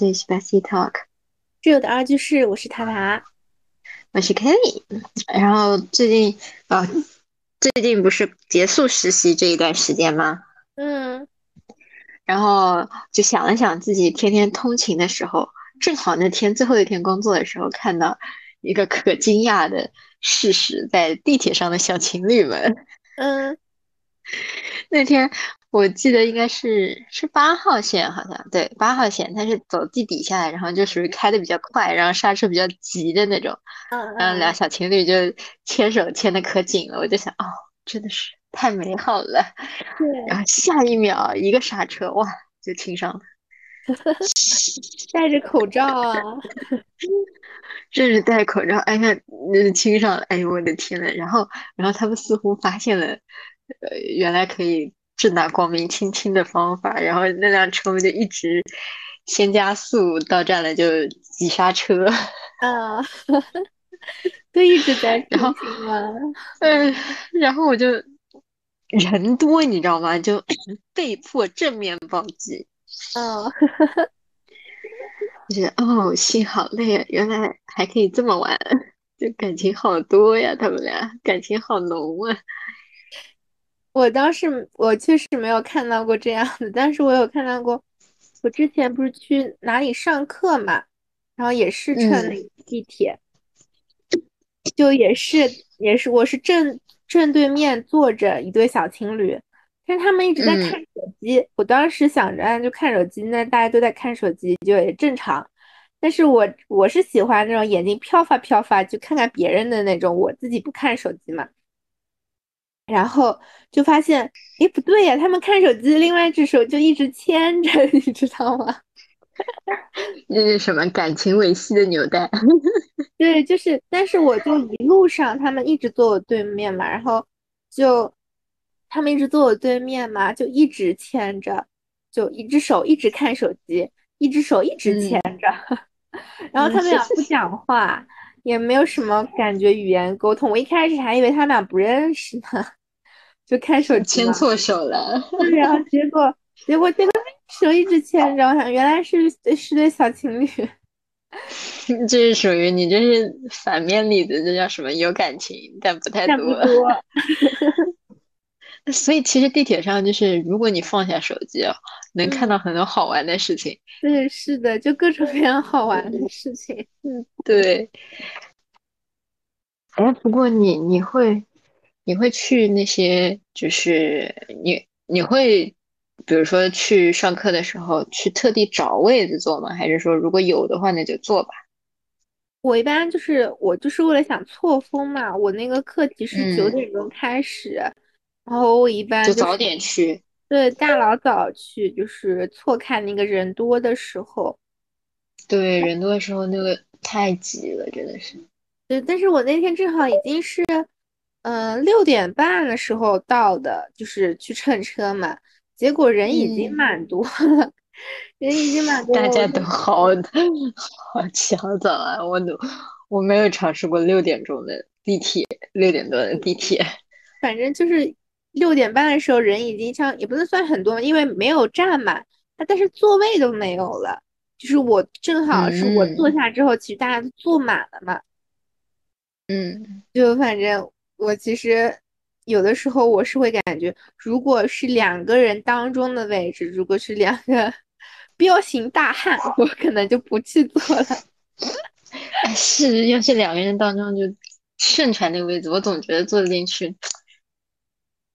是 Bessie Talk，室友的二居室，我是塔塔，我是 Kelly。然后最近啊，最近不是结束实习这一段时间吗？嗯，然后就想了想自己天天通勤的时候，正好那天最后一天工作的时候，看到一个可惊讶的事实，在地铁上的小情侣们，嗯，那天。我记得应该是是八号线，好像对八号线，它是走地底下来，然后就属于开的比较快，然后刹车比较急的那种。嗯然后俩小情侣就牵手牵的可紧了，我就想，哦，真的是太美好了。对。然后下一秒一个刹车，哇，就亲上了。戴着口罩啊。这是戴口罩，哎呀，那亲上了，哎呦我的天呐，然后，然后他们似乎发现了，呃，原来可以。正大光明亲亲的方法，然后那辆车就一直先加速，到站了就急刹车。啊，就一直在亲亲吗？嗯，然后我就人多，你知道吗？就 被迫正面暴击。哦，我觉得哦，心好累啊！原来还可以这么玩，就感情好多呀，他们俩感情好浓啊。我当时我确实没有看到过这样的，但是我有看到过。我之前不是去哪里上课嘛，然后也是乘地铁，就也是也是我是正正对面坐着一对小情侣，但是他们一直在看手机。我当时想着就看手机，那大家都在看手机就也正常。但是我我是喜欢那种眼睛飘发飘发，就看看别人的那种，我自己不看手机嘛。然后就发现，哎，不对呀，他们看手机，另外一只手就一直牵着，你知道吗？那是什么感情维系的纽带？对，就是，但是我就一路上，他们一直坐我对面嘛，然后就他们一直坐我对面嘛，就一直牵着，就一只手一直看手机，一只手一直牵着，然后他们俩不讲话，也没有什么感觉语言沟通，我一开始还以为他们俩不认识呢。就看手机牵错手了，然后结果结果这个手一直牵着，我想原来是是对小情侣。这是属于你这是反面例子，这叫什么？有感情但不太多。多。所以其实地铁上就是，如果你放下手机啊，能看到很多好玩的事情。对，是的，就各种各样好玩的事情。嗯，对。哎，不过你你会。你会去那些，就是你你会，比如说去上课的时候，去特地找位子坐吗？还是说如果有的话，那就坐吧？我一般就是我就是为了想错峰嘛，我那个课题是九点钟开始，然后我一般就早点去，对，大老早去，就是错开那个人多的时候。对，人多的时候那个太挤了，真的是。对，但是我那天正好已经是。嗯，六点半的时候到的，就是去乘车嘛。结果人已经蛮多了，人已经蛮多。大家都好 好起好早啊！我都我没有尝试过六点钟的地铁，六点多的地铁。反正就是六点半的时候，人已经像也不能算很多，因为没有站满，但是座位都没有了。就是我正好是我坐下之后，其实大家都坐满了嘛。嗯，就反正。我其实有的时候我是会感觉，如果是两个人当中的位置，如果是两个彪形大汉，我可能就不去坐了。是，要是两个人当中就盛传那个位置，我总觉得坐进去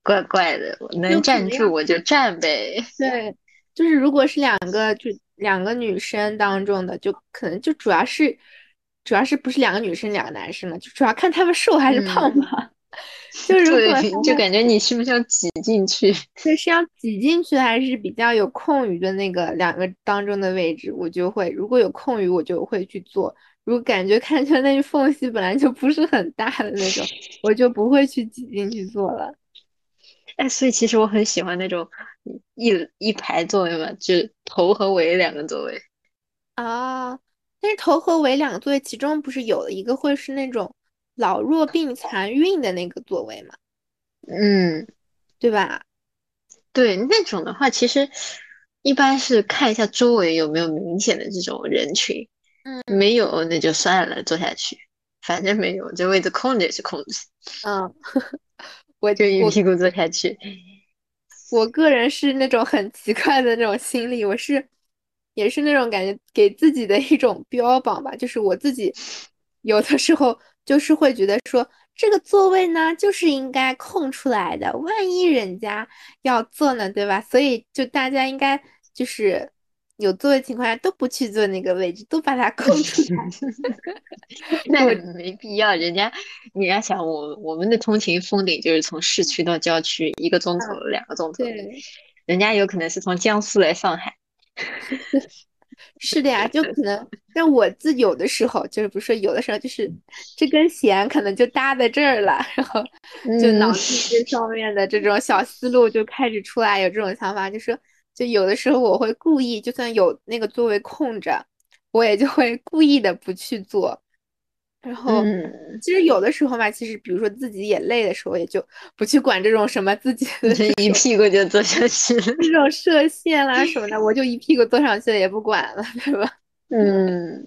怪怪的。我能站住我就站呗。对，就是如果是两个就两个女生当中的，就可能就主要是主要是不是两个女生两个男生了，就主要看他们瘦还是胖吧。就如果就感觉你是不是要挤进去？对，是要挤进去还是比较有空余的那个两个当中的位置，我就会如果有空余，我就会去做。如果感觉看见那缝隙本来就不是很大的那种，我就不会去挤进去做了。哎，所以其实我很喜欢那种一一排座位嘛，就头和尾两个座位。啊，但是头和尾两个座位，其中不是有的一个会是那种。老弱病残孕的那个座位嘛，嗯，对吧？对，那种的话，其实一般是看一下周围有没有明显的这种人群，嗯，没有那就算了，坐下去，反正没有，这位置空着也是空着，嗯，我就一屁股坐下去。我个人是那种很奇怪的那种心理，我是也是那种感觉给自己的一种标榜吧，就是我自己有的时候就是会觉得说这个座位呢就是应该空出来的，万一人家要坐呢，对吧？所以就大家应该就是有座位情况下都不去坐那个位置，都把它空出来。那没必要，人家你要想我我们的通勤封顶就是从市区到郊区一个钟头两个钟头，对，人家有可能是从江苏来上海。是的呀，就可能，但我自有的时候就是不是有的时候就是这根弦可能就搭在这儿了，然后就脑子里这上面的这种小思路就开始出来，有这种想法，就是就有的时候我会故意，就算有那个座位空着，我也就会故意的不去坐。然后其实有的时候嘛，其实比如说自己也累的时候，也就不去管这种什么自己 的一屁股就坐下去了，这种射线啦什么的，我就一屁股坐上去了，也不管了，对吧？嗯，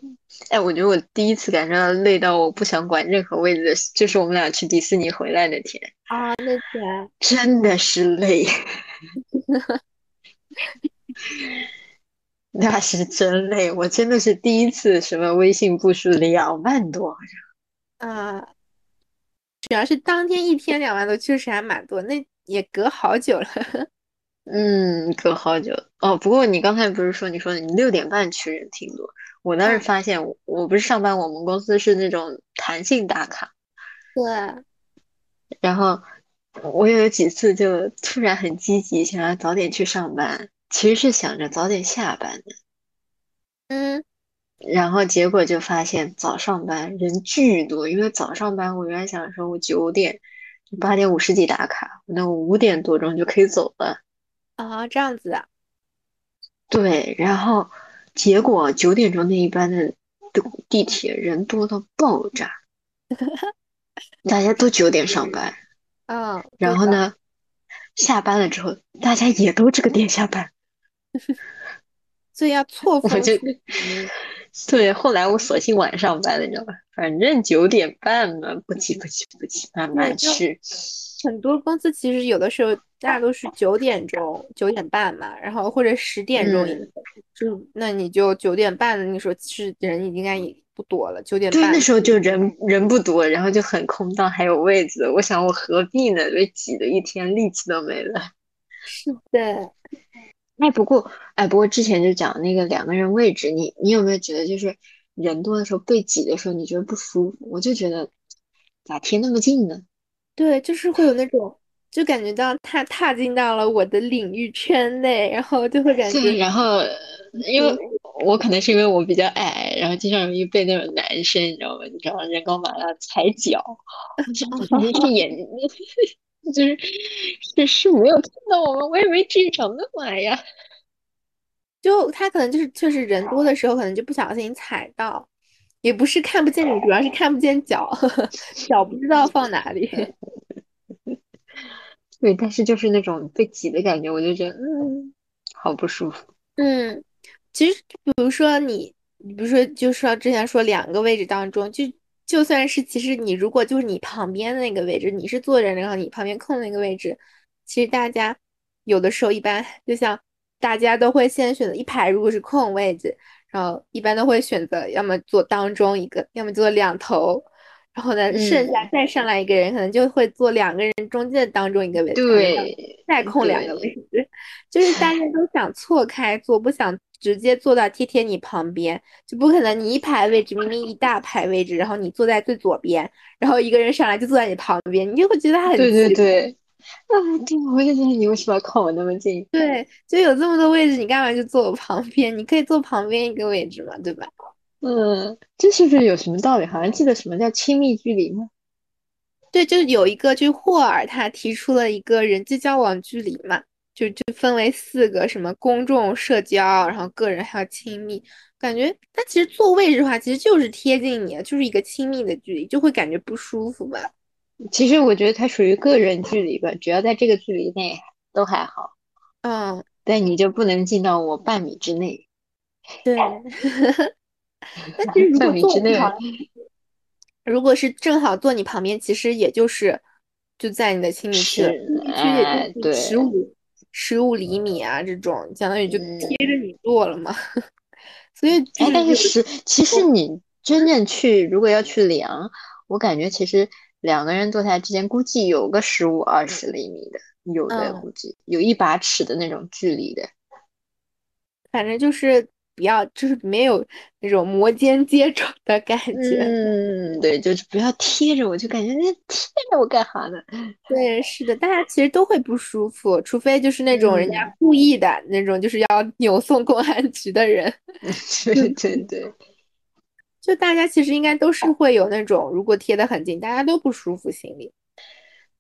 哎，我觉得我第一次感受到累到我不想管任何位置，就是我们俩去迪士尼回来那天啊，那天。真的是累，那是真累，我真的是第一次什么微信步数两万多，好像啊，主要是当天一天两万多，确实还蛮多，那也隔好久了。嗯，隔好久哦。不过你刚才不是说你说你六点半去人挺多，我当时发现我不是上班，我们公司是那种弹性打卡，对。然后我有几次就突然很积极，想要早点去上班。其实是想着早点下班的，嗯，然后结果就发现早上班人巨多，因为早上班我原来想说我九点八点五十几打卡，那我五点多钟就可以走了。啊，这样子啊？对，然后结果九点钟那一班的地铁人多到爆炸，大家都九点上班，嗯，然后呢，下班了之后大家也都这个点下班。所以要错峰。我 就对，后来我索性晚上班了，你知道吧？反正九点半嘛，不急不急不急，慢慢去。很多公司其实有的时候大家都是九点钟、九点半嘛，然后或者十点钟，就那你就九点半，的那时候是人应该也不多了。九点半那时候就人人不多，然后就很空荡，还有位子。我想我何必呢？被挤的一天，力气都没了。是的。哎，不过，哎，不过之前就讲那个两个人位置，你你有没有觉得就是人多的时候被挤的时候，你觉得不舒服？我就觉得咋贴那么近呢？对，就是会有那种，就感觉到他踏进到了我的领域圈内，然后就会感觉。对，然后因为我可能是因为我比较矮，然后经常容易被那种男生，你知道吗？你知道人高马大踩脚，是眼睛。就是是是没有看到我们，我也没至于长那么矮呀。就他可能就是确实人多的时候，可能就不小心踩到，也不是看不见你，主要是看不见脚，脚不知道放哪里。对，但是就是那种被挤的感觉，我就觉得嗯，好不舒服。嗯，其实比如说你，比如说就说之前说两个位置当中就。就算是其实你如果就是你旁边的那个位置，你是坐着，然后你旁边空的那个位置，其实大家有的时候一般就像大家都会先选择一排，如果是空位置，然后一般都会选择要么坐当中一个，要么坐两头，然后呢剩下再上来一个人，可能就会坐两个人中间当中一个位置，对，再空两个位置，就是大家都想错开坐，不想。直接坐到贴贴你旁边，就不可能你一排位置明明一大排位置，然后你坐在最左边，然后一个人上来就坐在你旁边，你就会觉得很对对对，啊，对，我就觉得你为什么要靠我那么近？对，就有这么多位置，你干嘛就坐我旁边？你可以坐旁边一个位置嘛，对吧？嗯，这是不是有什么道理？好像记得什么叫亲密距离吗？对，就有一个，就霍尔他提出了一个人际交往距离嘛。就就分为四个，什么公众、社交，然后个人还有亲密。感觉它其实坐位置的话，其实就是贴近你，就是一个亲密的距离，就会感觉不舒服吧。其实我觉得它属于个人距离吧，只要在这个距离内都还好。嗯，但你就不能进到我半米之内。对，但其实如果半米之内，如果是正好坐你旁边，其实也就是就在你的亲密区，亲密区也就十五十五厘米啊，这种相当于就贴着你坐了嘛。所以，哎，但是十其实你真正去如果要去量，我感觉其实两个人坐下来之间估计有个十五二十厘米的，有的估计有一把尺的那种距离的。反正就是不要，就是没有那种摩肩接踵的感觉。嗯，对，就是不要贴着我，就感觉那贴着我干哈呢？对，是的，大家其实都会不舒服，除非就是那种人家故意的那种，就是要扭送公安局的人。对对对，就大家其实应该都是会有那种，如果贴得很近，大家都不舒服心里。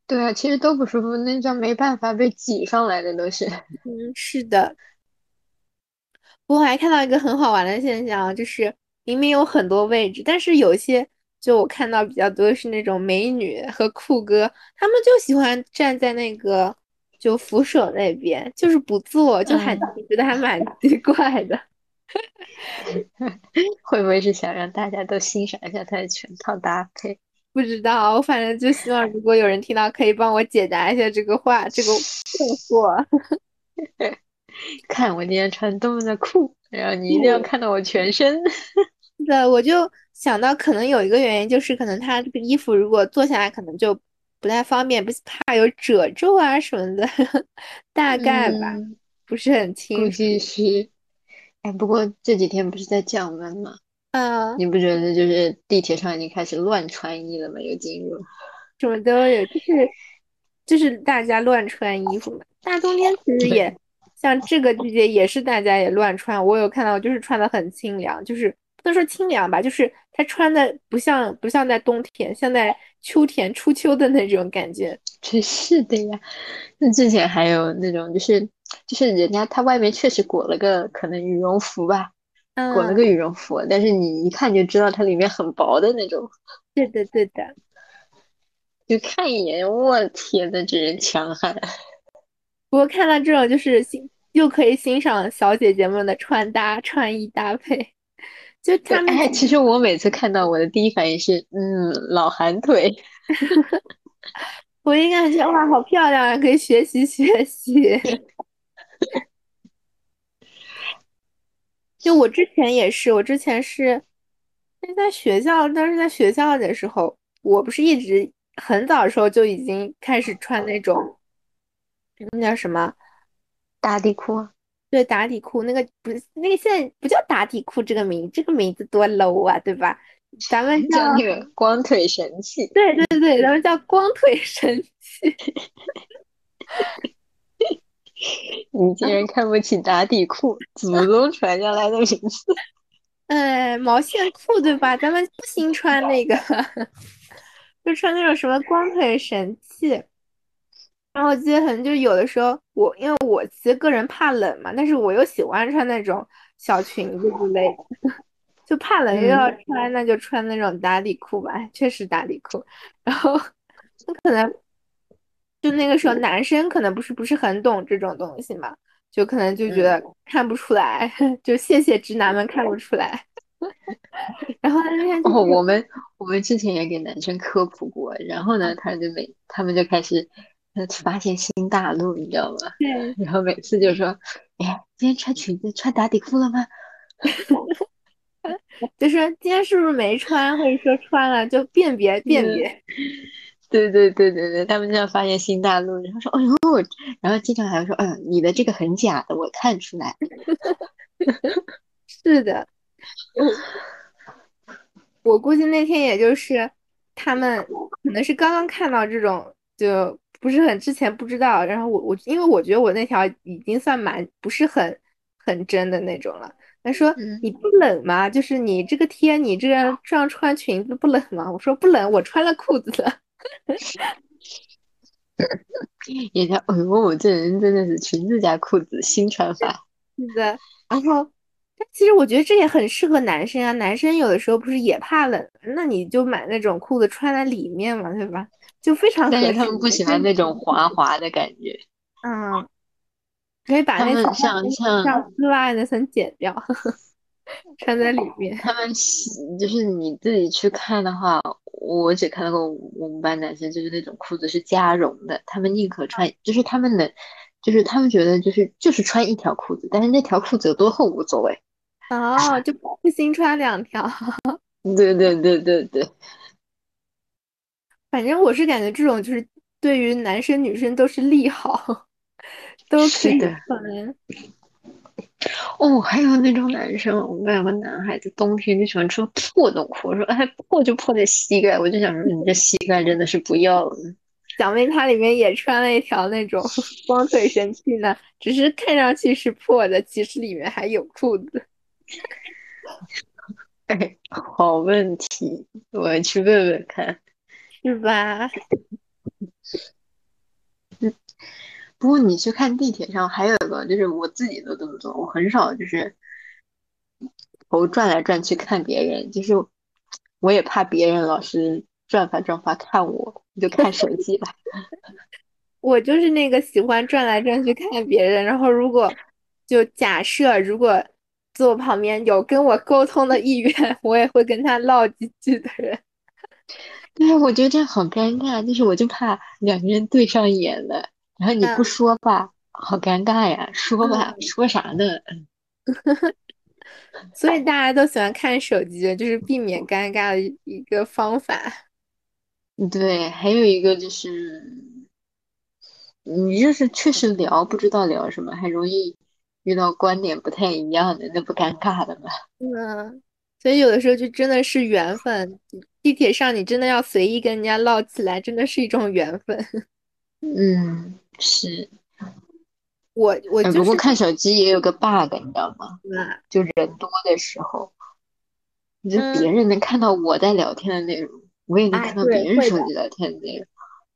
对啊，其实都不舒服，那叫没办法被挤上来的都是。嗯，是的。我还看到一个很好玩的现象，就是明明有很多位置，但是有些就我看到比较多是那种美女和酷哥，他们就喜欢站在那个就扶手那边，就是不坐，就还觉得还蛮 奇怪的。会不会是想让大家都欣赏一下他的全套搭配？不知道，我反正就希望如果有人听到，可以帮我解答一下这个话，这个困惑。看我今天穿多么的酷，然后你一定要看到我全身。对，我就想到可能有一个原因，就是可能他这个衣服如果坐下来可能就不太方便，不是怕有褶皱啊什么的，大概吧，不是很清楚。估计是。哎，不过这几天不是在降温吗？嗯。你不觉得就是地铁上已经开始乱穿衣了吗？有进入。什么都有，就是就是大家乱穿衣服嘛。大冬天其实也。像这个季节也是大家也乱穿，我有看到就是穿的很清凉，就是不能说清凉吧，就是他穿的不像不像在冬天，像在秋天初秋的那种感觉。真是的呀，那之前还有那种就是就是人家他外面确实裹了个可能羽绒服吧，裹了个羽绒服，但是你一看就知道它里面很薄的那种。对的对的，就看一眼，我天呐，这人强悍。不过看到这种就是欣又可以欣赏小姐姐们的穿搭穿衣搭配，就他们。哎，其实我每次看到我的第一反应是，嗯，老寒腿。我应该觉得哇，好漂亮啊，可以学习学习。就我之前也是，我之前是在学校，当时在学校的时候，我不是一直很早的时候就已经开始穿那种。那叫什么打底裤？对，打底裤。那个不是那个，现在不叫打底裤这个名，这个名字多 low 啊，对吧？咱们叫那个光腿神器。对对对，咱们叫光腿神器。你竟然看不起打底裤，祖宗传下来的名字。哎，毛线裤对吧？咱们不兴穿那个，就穿那种什么光腿神器。然后我记得很，就有的时候我因为我其实个人怕冷嘛，但是我又喜欢穿那种小裙子之类的，就怕冷又要穿，那就穿那种打底裤吧，确实打底裤。然后那可能就那个时候男生可能不是不是很懂这种东西嘛，就可能就觉得看不出来，就谢谢直男们看不出来。然后那天哦，我们我们之前也给男生科普过，然后呢，他就每他们就开始。发现新大陆，你知道吗？对。然后每次就说：“哎，今天穿裙子、穿打底裤了吗？” 就说今天是不是没穿，或者说穿了就辨别辨别。对对对对对，他们就要发现新大陆，然后说：“哎呦！”然后经常还会说：“嗯，你的这个很假的，我看出来。”是的。我估计那天也就是他们可能是刚刚看到这种就。不是很之前不知道，然后我我因为我觉得我那条已经算蛮不是很很真的那种了。他说你不冷吗？就是你这个天你这样 这样穿裙子不冷吗？我说不冷，我穿了裤子了。也叫哎呦，我这人真的是裙子加裤子新穿法。是的，然后但其实我觉得这也很适合男生啊，男生有的时候不是也怕冷，那你就买那种裤子穿在里面嘛，对吧？就非常，但是他们不喜欢那种滑滑的感觉。嗯，可以把那他们像像像丝袜那层剪掉，穿在里面。他们喜就是你自己去看的话，我只看到过我们班男生就是那种裤子是加绒的，他们宁可穿，就是他们的，就是他们觉得就是就是穿一条裤子，但是那条裤子有多厚无所谓。哦，就不新穿两条。对对对对对，反正我是感觉这种就是对于男生女生都是利好，都可以是的。穿。哦，还有那种男生，我们有个男孩子，冬天就喜欢穿破洞裤，说哎破就破在膝盖，我就想说你这膝盖真的是不要了。小妹她里面也穿了一条那种 光腿神器呢，只是看上去是破的，其实里面还有裤子。哎，好问题，我去问问看。是吧？嗯 不过你去看地铁上还有一个，就是我自己的动作，我很少就是头转来转去看别人，就是我也怕别人老是转发转发看我，你就看手机吧。我就是那个喜欢转来转去看别人，然后如果就假设如果坐我旁边有跟我沟通的意愿，我也会跟他唠几句的人。对啊，我觉得这样好尴尬，就是我就怕两个人对上眼了，然后你不说吧，好尴尬呀；说吧，说啥呢？所以大家都喜欢看手机，就是避免尴尬的一个方法。对，还有一个就是，你就是确实聊不知道聊什么，还容易遇到观点不太一样的，那不尴尬的吗？嗯，所以有的时候就真的是缘分。地铁上你真的要随意跟人家唠起来，真的是一种缘分。嗯，是。我我不过看手机也有个 bug，你知道吗？嗯。就人多的时候，你就别人能看到我在聊天的内容，我也能看到别人手机聊天的内容。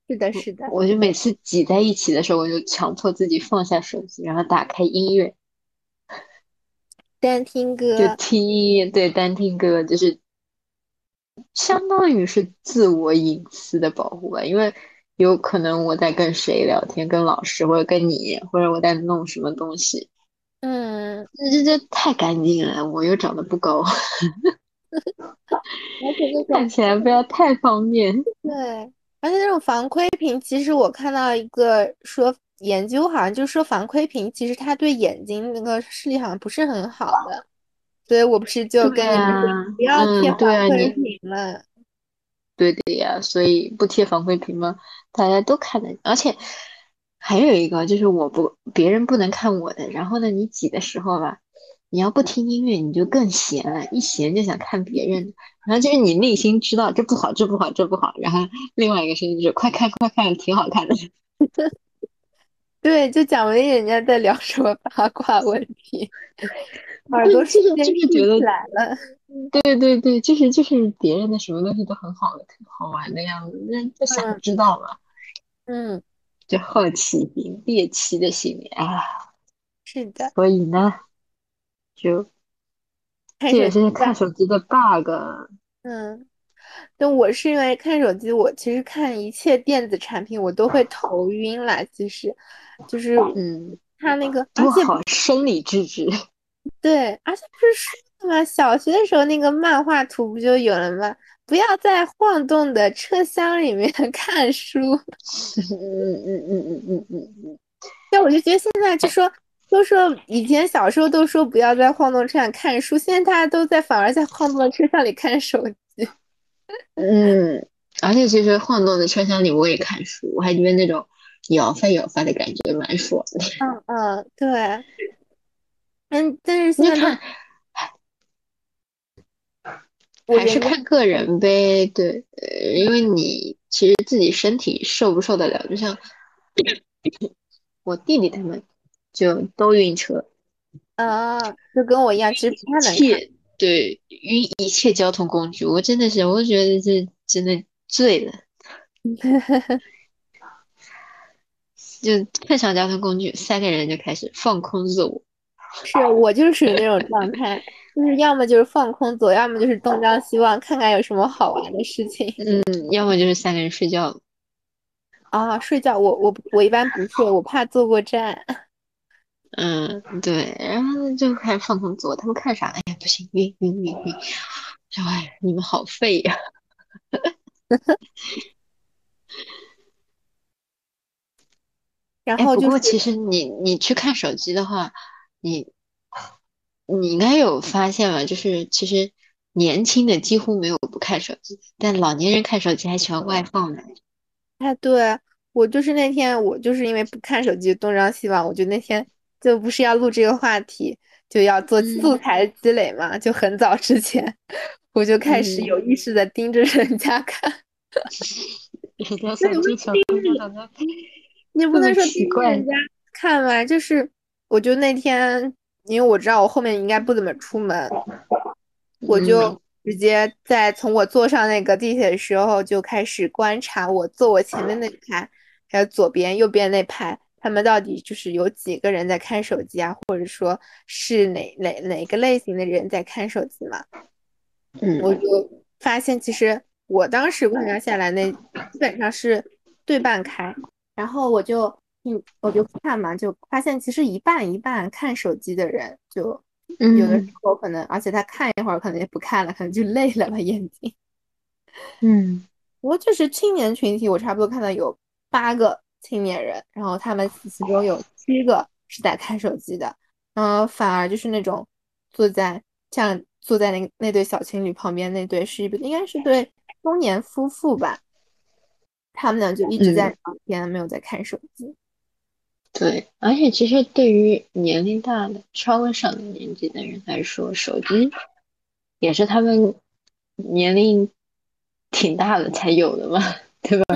是的，是的。我就每次挤在一起的时候，我就强迫自己放下手机，然后打开音乐，单听歌。就听音乐，对，单听歌就是。相当于是自我隐私的保护吧，因为有可能我在跟谁聊天，跟老师或者跟你，或者我在弄什么东西，嗯，这这太干净了，我又长得不高，而且看起来不要太方便。对，而且那种防窥屏，其实我看到一个说研究，好像就是说防窥屏其实它对眼睛那个视力好像不是很好的。所以我不是就跟你们说不要贴防窥屏了？对的呀，所以不贴防窥屏吗？大家都看得，而且还有一个就是我不别人不能看我的。然后呢，你挤的时候吧，你要不听音乐，你就更闲了，一闲就想看别人。然后就是你内心知道这不好，这不好，这不好。然后另外一个声音就是快看快看，挺好看的。对，就讲不定人家在聊什么八卦问题。耳朵就是就是觉得来了，对对对，就是就是别人的什么东西都很好的，挺好玩的样子，那就想知道嘛，嗯，就好奇心、猎奇的心理啊，是的，所以呢，就这也是看手机的 bug，嗯，对，我是因为看手机，我其实看一切电子产品我都会头晕啦，其实就是嗯，他那个多好，生理制止。对，而且不是说吗？小学的时候那个漫画图不就有了吗？不要在晃动的车厢里面 看书。嗯嗯嗯嗯嗯嗯嗯。对，我就觉得现在就说都说以前小时候都说不要在晃动车上看书，现在大家都在反而在晃动的车厢里看手机。嗯，而且其实晃动的车厢里我也看书，我还觉得那种摇发摇发的感觉蛮爽的。嗯嗯，对。嗯，但是现在还是看个人呗。对，呃，因为你其实自己身体受不受得了，就像我弟弟他们就都晕车啊，就跟我一样，其实不太能看。对，晕一切交通工具，我真的是，我觉得这真的醉了。就碰上交通工具，三个人就开始放空自我。是我就是属于那种状态，就是要么就是放空走，要么就是东张西望，看看有什么好玩的事情。嗯，要么就是三个人睡觉。啊，睡觉，我我我一般不睡，我怕坐过站。嗯，对，然后就开始放空自我，他们看啥？哎呀，不行，晕晕晕晕！哎，你们好废呀！哎，然后就是不过其实你你去看手机的话，你你应该有发现吧？就是其实年轻的几乎没有不看手机，但老年人看手机还喜欢外放的。哎，对，我就是那天我就是因为不看手机东张西望，我就那天就不是要录这个话题，就要做素嗯材积累嘛，就很早之前 我就开始嗯，有意识的盯着人家看。人家那你不能说盯。着人家看吧，就是我就那天，因为我知道我后面应该不怎么出门，我嗯就直接在从我坐上那个地铁的时候就开始观察我坐我前面那排，还有左边、右边那排，他们到底就是有几个人在看手机啊，或者说是哪哪哪个类型的人在看手机嘛？嗯我嗯就发现，其实我当时观察下来，那基本上是对半开。然后我就嗯，我就看嘛，就发现其实一半一半看手机的人，就有的时嗯候可能，而且他看一会儿，可能也不看了，可能就累了吧眼睛。嗯不过确实青年群体，我差不多看到有八个青年人，然后他们其中有七个是在看手机的，然后，反而就是那种坐在像坐在那那对小情侣旁边那对是一应该是对中年夫妇吧，他们俩就一直在嗯，聊天，没有在看手机。对。而且其实对于年龄大的、稍微上了年纪的人来说，手机也是他们年龄挺大的才有的嘛，对吧？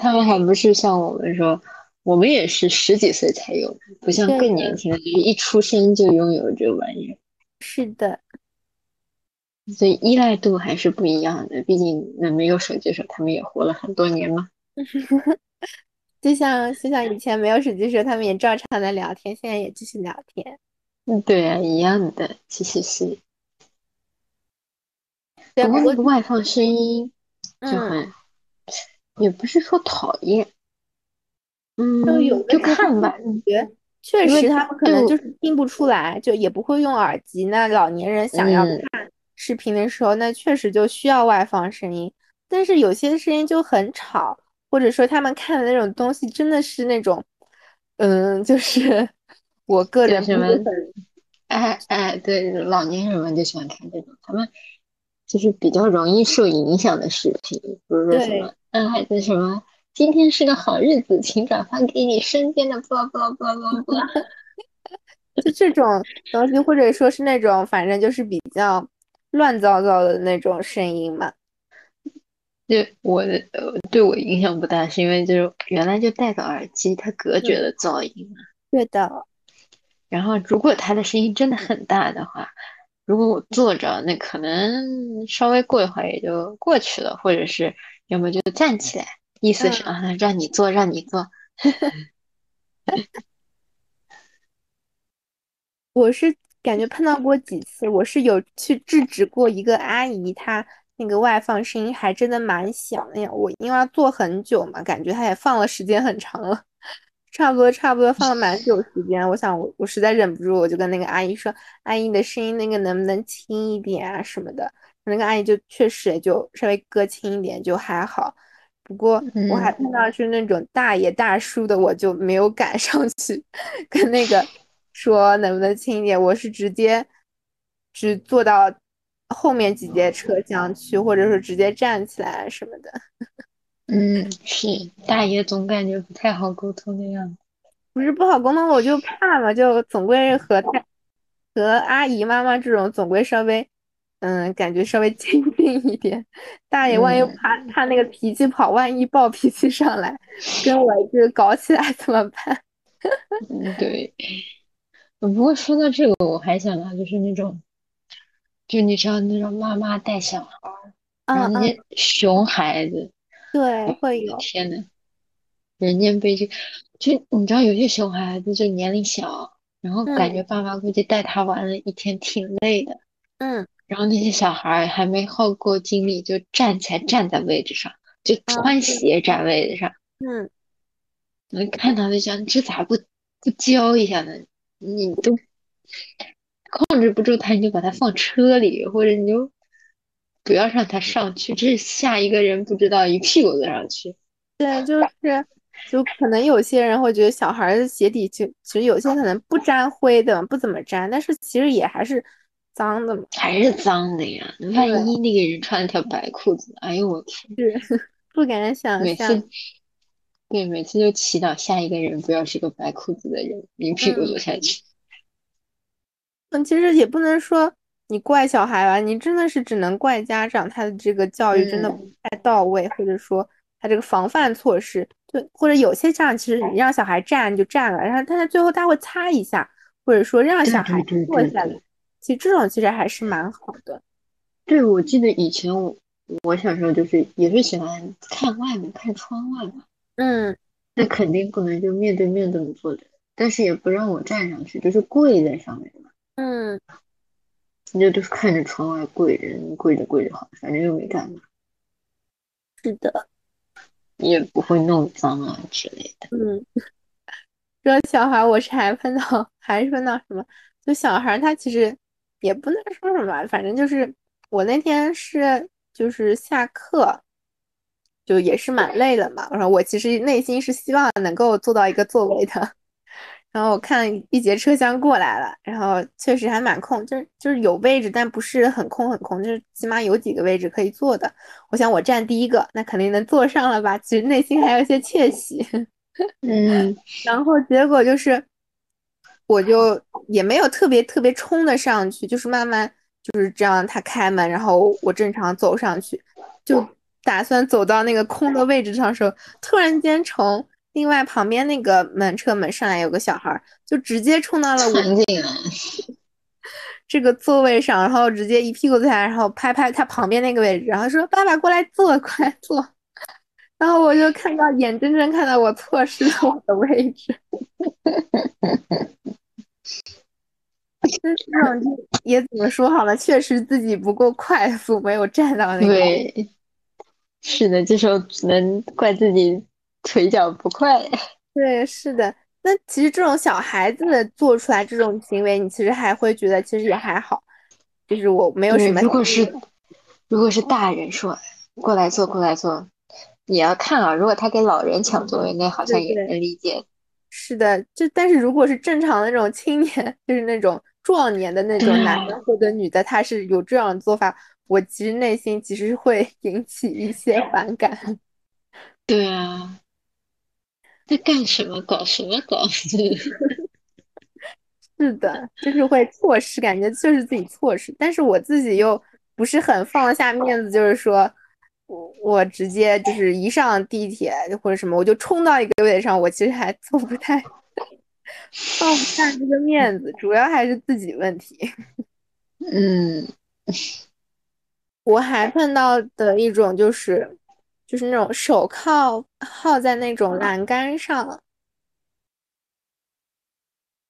他们还不是像我们说，我们也是十几岁才有，不像，更年轻的，就是一出生就拥有这玩意儿，是的，所以依赖度还是不一样的。毕竟那没有手机的时候，他们也活了很多年嘛。就像就像以前没有手机的时候，他们也照常的聊天，现在也继续聊天。嗯，对啊，一样的，其实是。对，不过那个外放声音就嗯。很，也不是说讨厌，就有嗯，就的看吧，确实他们可，能就是听不出来，就也不会用耳机。那老年人想要嗯，看视频的时候，那确实就需要外放声音。但是有些声音就很吵，或者说他们看的那种东西真的是那种，嗯，就是 我个人什么，哎哎，对，老年人们就喜欢看这种，他们就是比较容易受影响的视频，比如说什么，嗯，还是什么，今天是个好日子，请转发给你身边的，blah blah blah blah blah。就这种东西，或者说是那种反正就是比较乱糟糟的那种声音嘛。就我的呃对我影响不大，是因为就是原来就戴个耳机，它隔绝嗯，了噪音嘛。对的，然后如果他的声音真的很大的话，如果我坐着，那可能稍微过一会儿也就过去了，或者是要么就站起来，意思是嗯。啊，让你坐，让你坐。我是感觉碰到过几次，我是有去制止过一个阿姨，她那个外放声音还真的蛮响的呀。我因为要坐很久嘛，感觉她也放了时间很长了，差不多差不多放了蛮久时间。我想我我实在忍不住，我就跟那个阿姨说：“阿姨，你的声音那个能不能轻一点啊什么的？”那个阿姨就确实也就稍微搁轻一点，就还好。不过我还嗯碰到是那种大爷大叔的，我就没有赶上去跟那个说能不能轻一点，我是直接只坐到后面几节车厢去，或者说直接站起来什么的。嗯，是大爷总感觉不太好沟通的样子。不是不好沟通，我就怕嘛，就总归和太和阿姨妈妈这种总归稍微，嗯，感觉稍微亲近一点。大爷万一嗯怕他那个脾气跑，万一暴脾气上来，跟我这个搞起来怎么办？嗯，对。不过说到这个，我还想到就是那种，就你知道那种妈妈带小孩儿，然嗯嗯，后那些熊孩子，对，会有，天呐！人间悲剧，就你知道有些熊孩子就年龄小，然后感觉嗯。爸妈估计带他玩了一天挺累的，嗯。然后那些小孩儿还没耗够精力就站起来站在位置上，就啊，穿是，鞋站位置上，嗯，我看到就想这咋不不教一下呢？你都控制不住他，你就把他放车里，或者你就不要让他上去，这下一个人不知道一屁股坐上去。对，就是，就可能有些人会觉得小孩的鞋底就其实有些可能不沾灰的，不怎么沾，但是其实也还是脏的嘛，还是脏的呀。万一那个人穿了条白裤子，哎呦我天，是 不敢想象。对，每次就祈祷下一个人不要是个白裤子的人，一屁股坐下去。嗯，其实也不能说你怪小孩吧，你真的是只能怪家长，他的这个教育真的不太到位，或者说他这个防范措施，对，或者有些家长其实你让小孩站就站了，然后但是最后他会擦一下，或者说让小孩坐下来，其实这种其实还是蛮好的。对，我记得以前我我小时候就是也是喜欢看外面，看窗外嘛。嗯，那肯定不能就面对面这么坐着，但是也不让我站上去，就是跪在上面嘛。嗯，你就都是看着窗外跪着，跪着跪着好，反正又没干嘛。是的，你也不会弄脏啊之类的。嗯，说小孩，我是还碰到，还是碰到什么？就小孩他其实也不能说什么，反正就是我那天是就是下课。就也是蛮累的嘛，然后我其实内心是希望能够做到一个座位的，然后我看一节车厢过来了，然后确实还蛮空，就是就是有位置，但不是很空很空，就是起码有几个位置可以坐的。我想我站第一个，那肯定能坐上了吧？其实内心还有些窃喜。嗯，然后结果就是，我就也没有特别特别冲的上去，就是慢慢就是这样，他开门，然后我正常走上去，就。打算走到那个空的位置上时候，突然间从另外旁边那个门车门上来有个小孩，就直接冲到了我这个座位上，然后直接一屁股坐下来，然后拍拍他旁边那个位置，然后说：“爸爸过来坐，过来坐。”然后我就看到眼睁睁看到我错失了我的位置。这种也怎么说好了，确实自己不够快速，没有站到那个。对。是的，这时候只能怪自己 腿脚不快。对，是的。那其实这种小孩子做出来这种行为，你其实还会觉得其实也还好，就是我没有什么。如果是如果是大人说过来坐过来坐，也要看啊。如果他给老人抢座位，那好像也能理解。是的，就但是如果是正常的那种青年，就是那种壮年的那种男的或者女的，他是有这样的做法。我其实内心其实会引起一些反感。对啊，在干什么？搞什么搞？是的，就是会错失，感觉就是自己错失。但是我自己又不是很放得下面子，就是说我我直接就是一上地铁或者什么，我就冲到一个位置上，我其实还做不太放不下这个面子，主要还是自己问题。嗯。我还碰到的一种就是，就是那种手铐铐在那种栏杆上，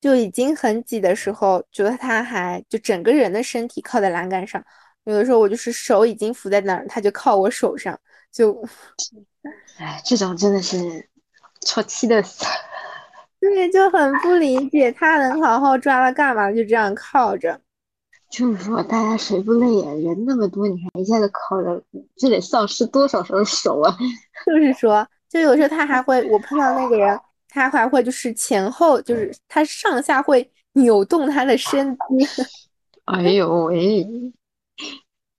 就已经很挤的时候，觉得他还就整个人的身体靠在栏杆上。有的时候我就是手已经扶在那儿，他就靠我手上，就，哎，这种真的是戳气的死。对，就很不理解，他能好好抓了干嘛？就这样靠着。就是说，大家谁不累呀？人那么多，你还一下子靠着，这得丧失多少双手啊！就是说，就有时候他还会，我碰到那个人，他还会就是前后，就是他上下会扭动他的身姿。哎呦喂！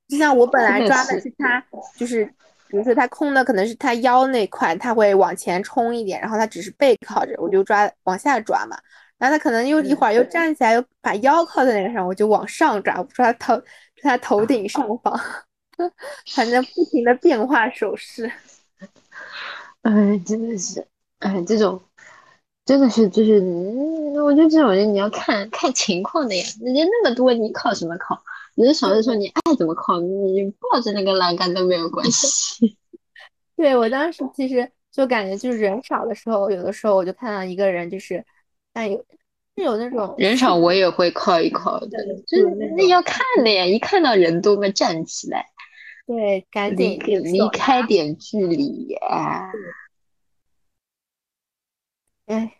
就像我本来抓的是他，就是比如说他空的可能是他腰那块，他会往前冲一点，然后他只是背靠着，我就抓往下抓嘛。然后他可能又一会儿又站起来，又把腰靠在那个上，我就往上抓，抓头，抓他头顶上方，反正不停的变化手势。哎，真的是，哎，这种真的是就是，我觉得这种人你要看看情况的呀。人家那么多，你靠什么靠？人少的时候你爱怎么靠，你抱着那个栏杆都没有关系。对我当时其实就感觉，就是人少的时候，有的时候我就看到一个人就是。但有是有那种人少，我也会靠一靠的，就那要看的呀。一看到人多嘛，站起来，对，赶紧离开点距离呀。哎，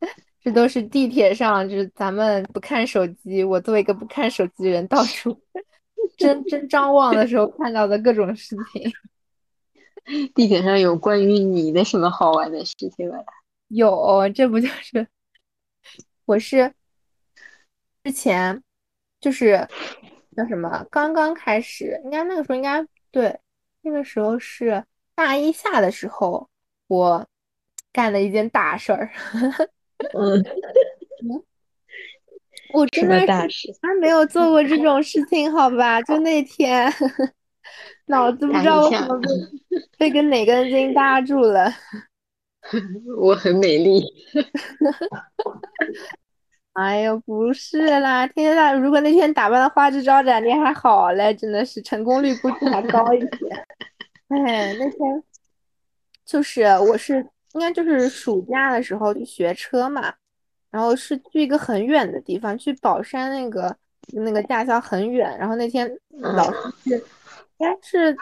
这都是地铁上，就是咱们不看手机，我作为一个不看手机的人，到处真真张望的时候看到的各种事情。地铁上有关于你的什么好玩的事情吗？有，这不就是我是之前就是叫什么？刚刚开始，应该那个时候应该对，那个时候是大一下的时候，我干了一件大事儿。嗯，我真的大事，从来没有做过这种事情，好吧？就那天，脑子不知道为什么被被个哪根筋搭住了。我很美丽。哎呦，不是啦，天天大，如果那天打扮的花枝招展，你还好嘞，真的是成功率估计还高一些。哎，那天就是我是应该就是暑假的时候去学车嘛，然后是去一个很远的地方，去宝山那个那个驾校很远，然后那天老师是应该是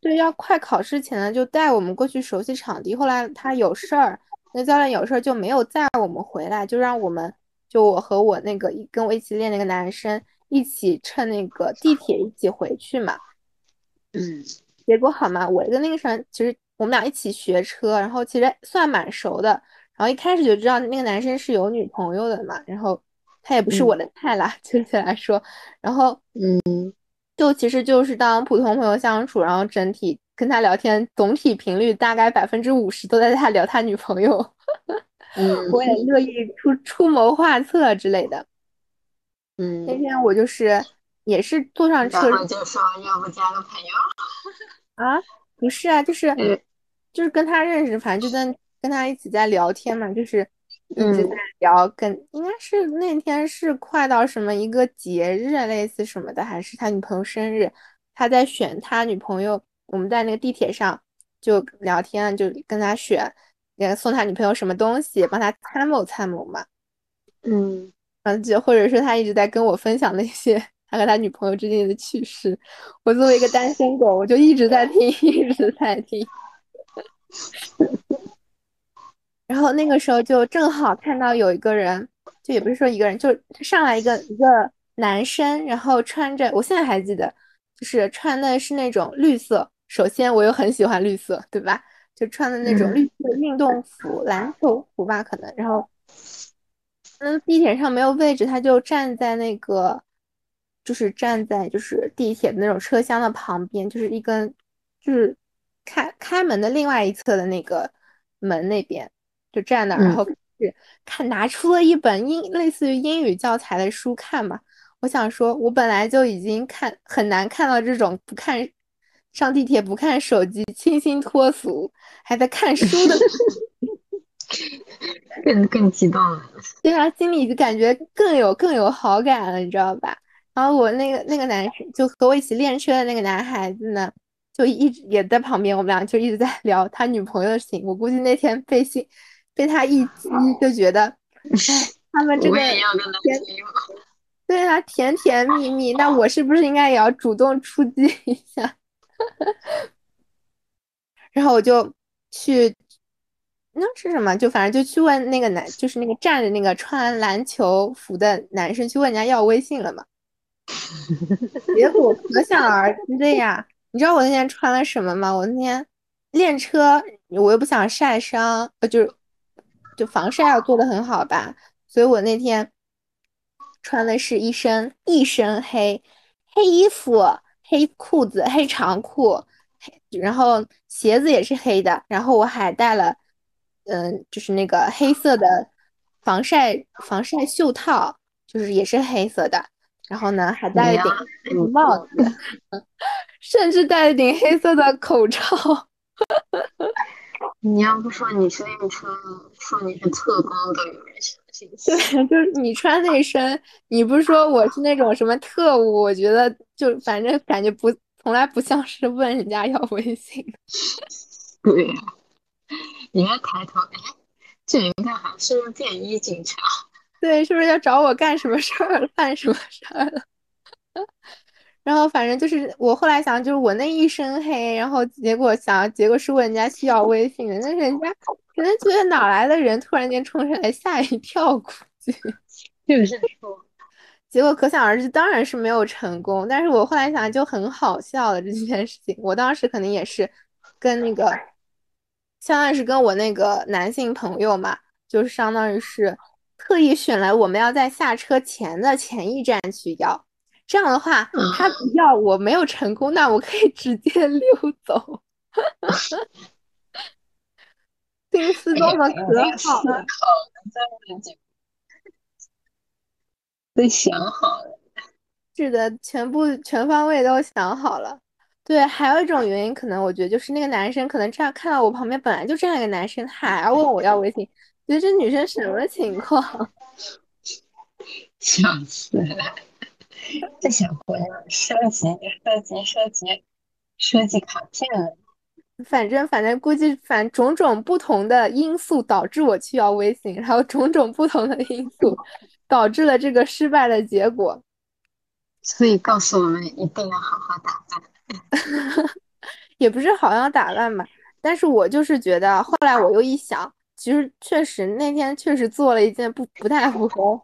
对要快考试前呢，就带我们过去熟悉场地，后来他有事儿，那教练有事儿就没有载我们回来，就让我们。就我和我那个跟我一起练那个男生一起乘那个地铁一起回去嘛，嗯，结果好嘛，我跟那个人其实我们俩一起学车，然后其实算蛮熟的，然后一开始就知道那个男生是有女朋友的嘛，然后他也不是我的菜啦，确切来说，然后嗯，就其实就是当普通朋友相处，然后整体跟他聊天，总体频率大概百分之五十都在他 聊他女朋友。我也乐意出出谋划策之类的。嗯，那天我就是也是坐上车，然后就说要不加个朋友啊？不是啊，就是就是跟他认识，反正就跟跟他一起在聊天嘛，就是一直在聊。跟应该是那天是快到什么一个节日类似什么的，还是他女朋友生日，他在选他女朋友。我们在那个地铁上就聊天，就跟他选。送他女朋友什么东西，帮他参谋参谋嘛。嗯，嗯，就或者说他一直在跟我分享那些他和他女朋友之间的趣事。我作为一个单身狗，我就一直在听，一直在听。然后那个时候就正好看到有一个人，就也不是说一个人，就上来一个一个男生，然后穿着，我现在还记得，就是穿的是那种绿色。首先，我又很喜欢绿色，对吧？就穿的那种绿色运动服，篮球服吧，可能。然后，嗯，地铁上没有位置，他就站在那个，就是站在就是地铁的那种车厢的旁边，就是一根，就是开开门的另外一侧的那个门那边，就站那，然后是看拿出了一本英类似于英语教材的书看嘛。我想说，我本来就已经看很难看到这种不看。上地铁不看手机，清新脱俗，还在看书的，更更激动了。对啊，心里就感觉更有更有好感了，你知道吧？然后我那个那个男生，就和我一起练车的那个男孩子呢，就一直也在旁边，我们俩就一直在聊他女朋友的事情。我估计那天被信被他一激，就觉得，哎，他们这个甜，对啊，甜甜蜜蜜，那我是不是应该也要主动出击一下？然后我就去，那是什么？就反正就去问那个男，就是那个站着那个穿篮球服的男生，去问人家要微信了嘛。结果可想而知的呀，你知道我那天穿了什么吗？我那天练车，我又不想晒伤，呃，就是就防晒要做的很好吧，所以我那天穿的是一身一身黑黑衣服。黑裤子、黑长裤，黑，然后鞋子也是黑的，然后我还带了，嗯，就是那个黑色的防晒防晒袖套，就是也是黑色的，然后呢还戴了顶帽子，甚至戴了顶黑色的口罩。你要不说你是练车，说你是特工都有人信。对，就是你穿那身，你不是说我是那种什么特务？我觉得就反正感觉不，从来不像是问人家要微信。对呀，你要抬头，哎，这人干啥？是不是便衣警察？对，是不是要找我干什么事儿？干什么事儿了？然后反正就是我后来想，就是我那一身黑，然后结果想，结果是问人家需要微信的，那人家可能觉得哪来的人突然间冲上来，吓一跳，估计 就是说，结果可想而知，当然是没有成功。但是我后来想，就很好笑了这件事情。我当时肯定也是跟那个，相当于是跟我那个男性朋友嘛，就是相当于是特意选了我们要在下车前的前一站去要。这样的话，他不要我没有成功，那我可以直接溜走。心思多么可好了，都想好了。是的，全部全方位都想好了。对，还有一种原因，可能我觉得就是那个男生可能这样看到我旁边本来就这样一个男生，还要问我要微信，觉得这女生什么情况？笑死了！这小姑娘收集、收集、收集、收集卡片了。反正反正估计反种种不同的因素导致我去要微信，然后种种不同的因素导致了这个失败的结果。所以告诉我们一定要好好打扮，也不是好好打扮吧。但是我就是觉得，后来我又一想，其实确实那天确实做了一件不不太符 合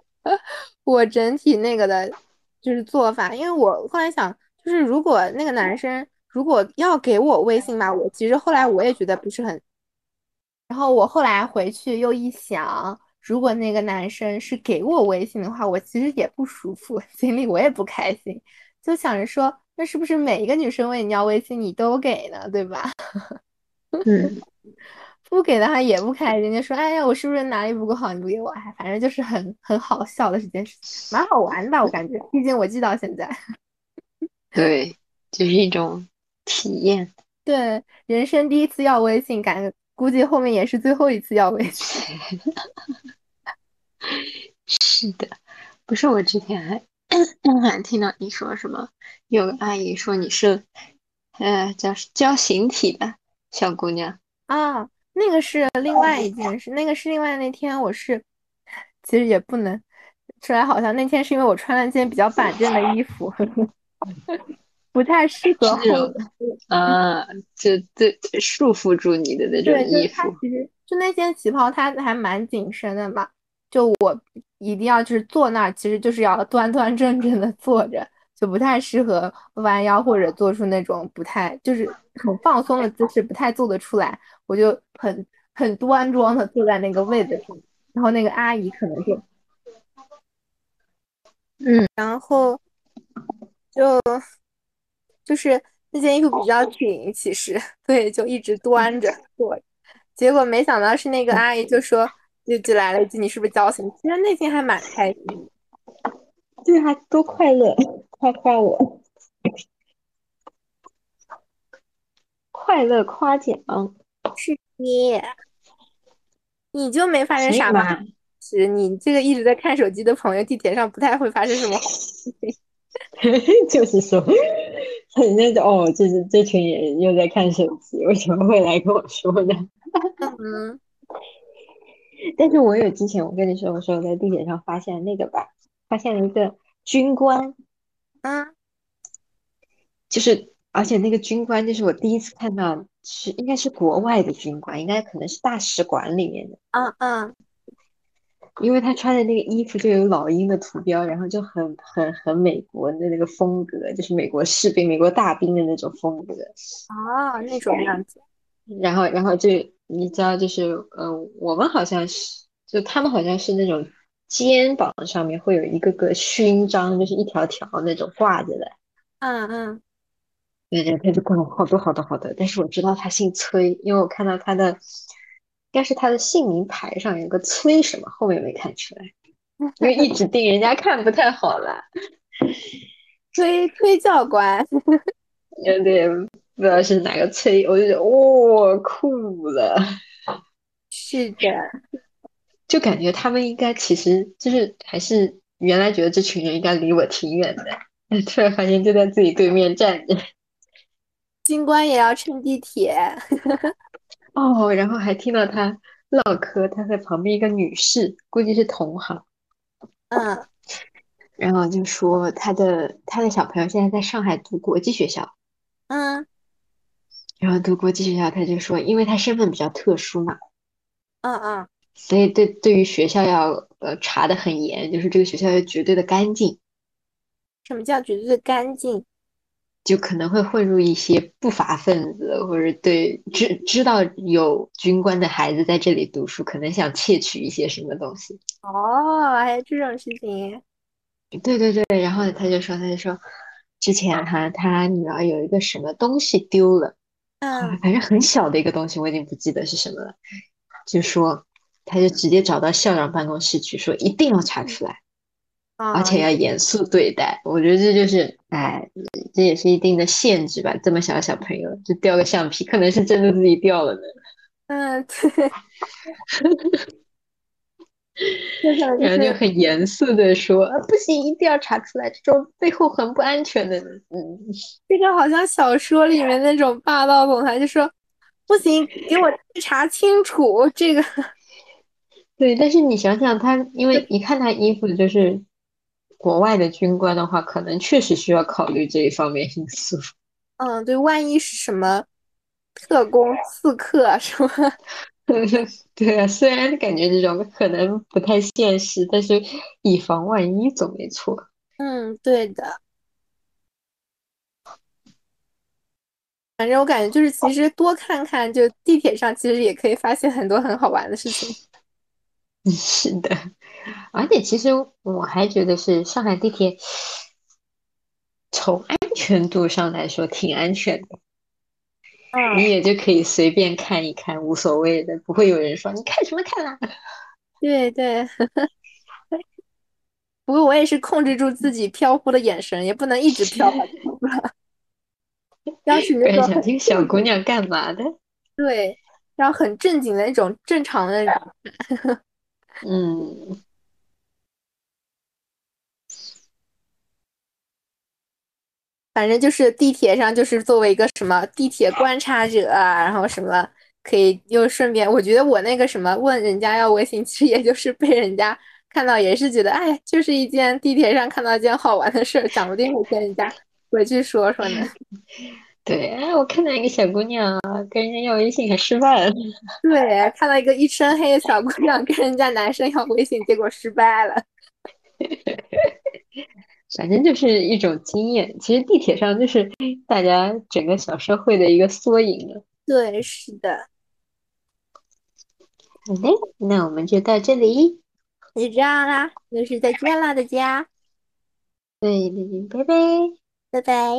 我整体那个的，就是做法。因为我后来想，就是如果那个男生。如果要给我微信吧，我其实后来我也觉得不是很。然后我后来回去又一想，如果那个男生是给我微信的话，我其实也不舒服，心里我也不开心，就想着说，那是不是每一个女生问你要微信，你都给呢？对吧？嗯，不给的话也不开心，就说，哎呀，我是不是哪里不够好，你不给我？哎，反正就是很很好笑的这件事情，蛮好玩的吧？我感觉，毕竟我记到现在。对，就是一种。体验对人生第一次要微信，感估计后面也是最后一次要微信。是的，不是我之前还 还听到你说什么，有个阿姨说你是呃叫叫形体的小姑娘啊，那个是另外一件事，那个是另外那天我是其实也不能出来，好像那天是因为我穿了件比较板正的衣服。不太适合后啊，就对束缚住你的那种衣服。其实就那件旗袍，它还蛮紧身的嘛。就我一定要就是坐那儿，其实就是要端端正正的坐着，就不太适合弯腰或者做出那种不太就是很放松的姿势，不太做得出来。我就很很端庄的坐在那个位子上，然后那个阿姨可能就，嗯，然后就。就是那件衣服比较紧，其实对，就一直端着坐。结果没想到是那个阿姨就说，就就来了一句：“你是不是矫情？”其实内心还蛮开心，对，还多快乐，夸夸我，快乐夸奖是你，你就没发生啥吗？是你这个一直在看手机的朋友，地铁上不太会发生什么事。就是说。那种哦，就是这群人又在看手机，为什么会来跟我说呢？嗯，但是我有之前我跟你说，我说我在地铁上发现那个吧，发现了一个军官，啊，就是而且那个军官就是我第一次看到，是应该是国外的军官，应该可能是大使馆里面的，嗯嗯。因为他穿的那个衣服就有老鹰的图标，然后就很很很美国的那个风格，就是美国士兵、美国大兵的那种风格。啊，那种样子。然后，然后就你知道，就是呃，我们好像是，就他们好像是那种肩膀上面会有一个个勋章，就是一条条那种挂着的。嗯嗯。对对，他就挂了好多好多好多。但是我知道他姓崔，因为我看到他的。应该是他的姓名牌上有个崔什么，后面没看出来，因为一直 盯人家看不太好了。崔崔教官，有点不知道是哪个崔，我就觉得哇酷了。是的，就感觉他们应该其实就是还是原来觉得这群人应该离我挺远的，突然发现就在自己对面站着。军官也要乘地铁。哦，然后还听到他唠嗑，他在旁边一个女士，估计是同行，嗯，然后就说他的他的小朋友现在在上海读国际学校，嗯，然后读国际学校，他就说，因为他身份比较特殊嘛，嗯嗯，所以对对于学校要呃查的很严，就是这个学校要绝对的干净，什么叫绝对的干净？就可能会混入一些不法分子，或者对知知道有军官的孩子在这里读书，可能想窃取一些什么东西。哦，还有这种事情。对对对，然后他就说，他就说，之前哈他女儿有一个什么东西丢了，好嗯反正很小的一个东西，我已经不记得是什么了。就说他就直接找到校长办公室去说，一定要查出来，而啊，且要严肃对待。我觉得这就是，哎，这也是一定的限制吧。这么小的小朋友就掉个橡皮，可能是真的自己掉了呢。嗯，对，然后就，很严肃的说，啊，不行，一定要查出来，这种背后很不安全的。嗯。这个好像小说里面那种霸道总裁就说，不行，给我查清楚这个。对，但是你想想他，因为一看他衣服就是国外的军官的话，可能确实需要考虑这一方面因素。嗯，对，万一是什么特工、刺客啊什么，对啊，虽然感觉这种可能不太现实，但是以防万一总没错。嗯，对的。反正我感觉就是，其实多看看，就地铁上其实也可以发现很多很好玩的事情。是的，而且其实我还觉得是上海地铁从安全度上来说挺安全的，你嗯，也就可以随便看一看，无所谓的，不会有人说你看什么看啊。对对。不过我也是控制住自己飘忽的眼神，也不能一直飘下去。要是不然那种很想听小姑娘干嘛的？对，然后很正经的那种正常的人，嗯，反正就是地铁上，就是作为一个什么地铁观察者啊，然后什么可以又顺便，我觉得我那个什么问人家要微信，其实也就是被人家看到，也是觉得哎，就是一件地铁上看到一件好玩的事儿，讲不定会跟人家回去说说呢。对，哎，我看到一个小姑娘跟人家要微信还失败了，对，看到一个一身黑的小姑娘跟人家男生要微信，结果失败了。反正就是一种经验。其实地铁上就是大家整个小社会的一个缩影了。对是的好嘞那我们就到这里。就这样啦就是再见啦大家。对你拜拜。拜拜。